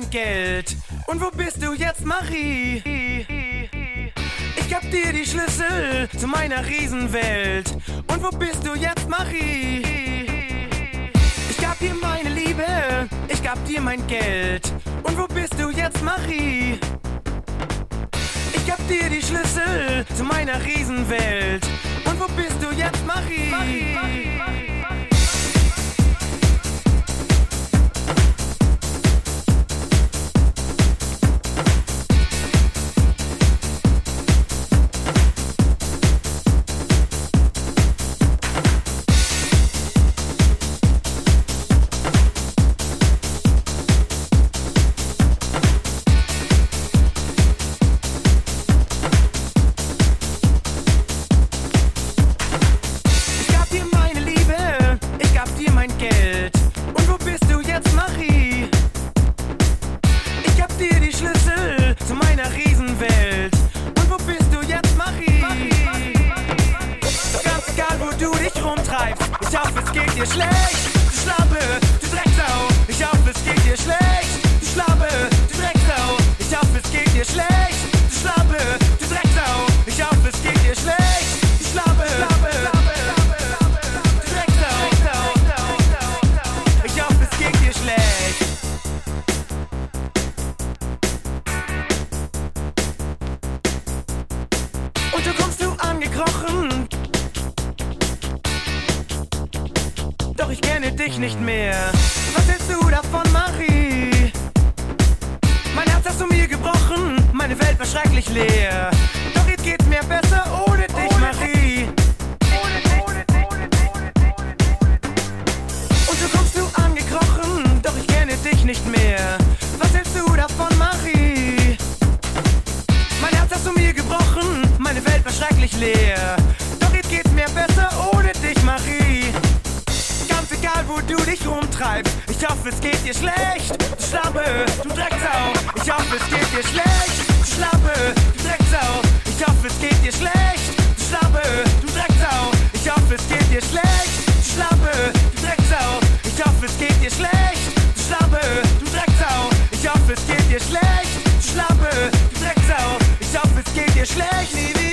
mein Geld. Und wo bist du jetzt, Marie? Ich gab dir die Schlüssel zu meiner Riesenwelt. Und wo bist du jetzt, Marie? Ich gab dir meine Liebe, ich gab dir mein Geld. Und wo bist du jetzt, Marie? Ich gab dir die Schlüssel zu meiner Riesenwelt. Und wo bist du jetzt, Marie? Marie, Marie. dir schlecht, nie wieder.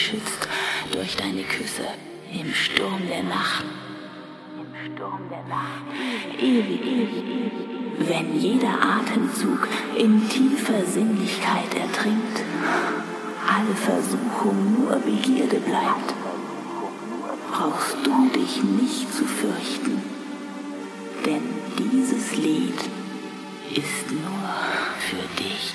Beschützt durch deine Küsse im Sturm der Nacht. Im Sturm der Nacht. Ewig, ewig, ewig. Wenn jeder Atemzug in tiefer Sinnlichkeit ertrinkt, alle Versuchung nur Begierde bleibt, brauchst du dich nicht zu fürchten, denn dieses Lied ist nur für dich.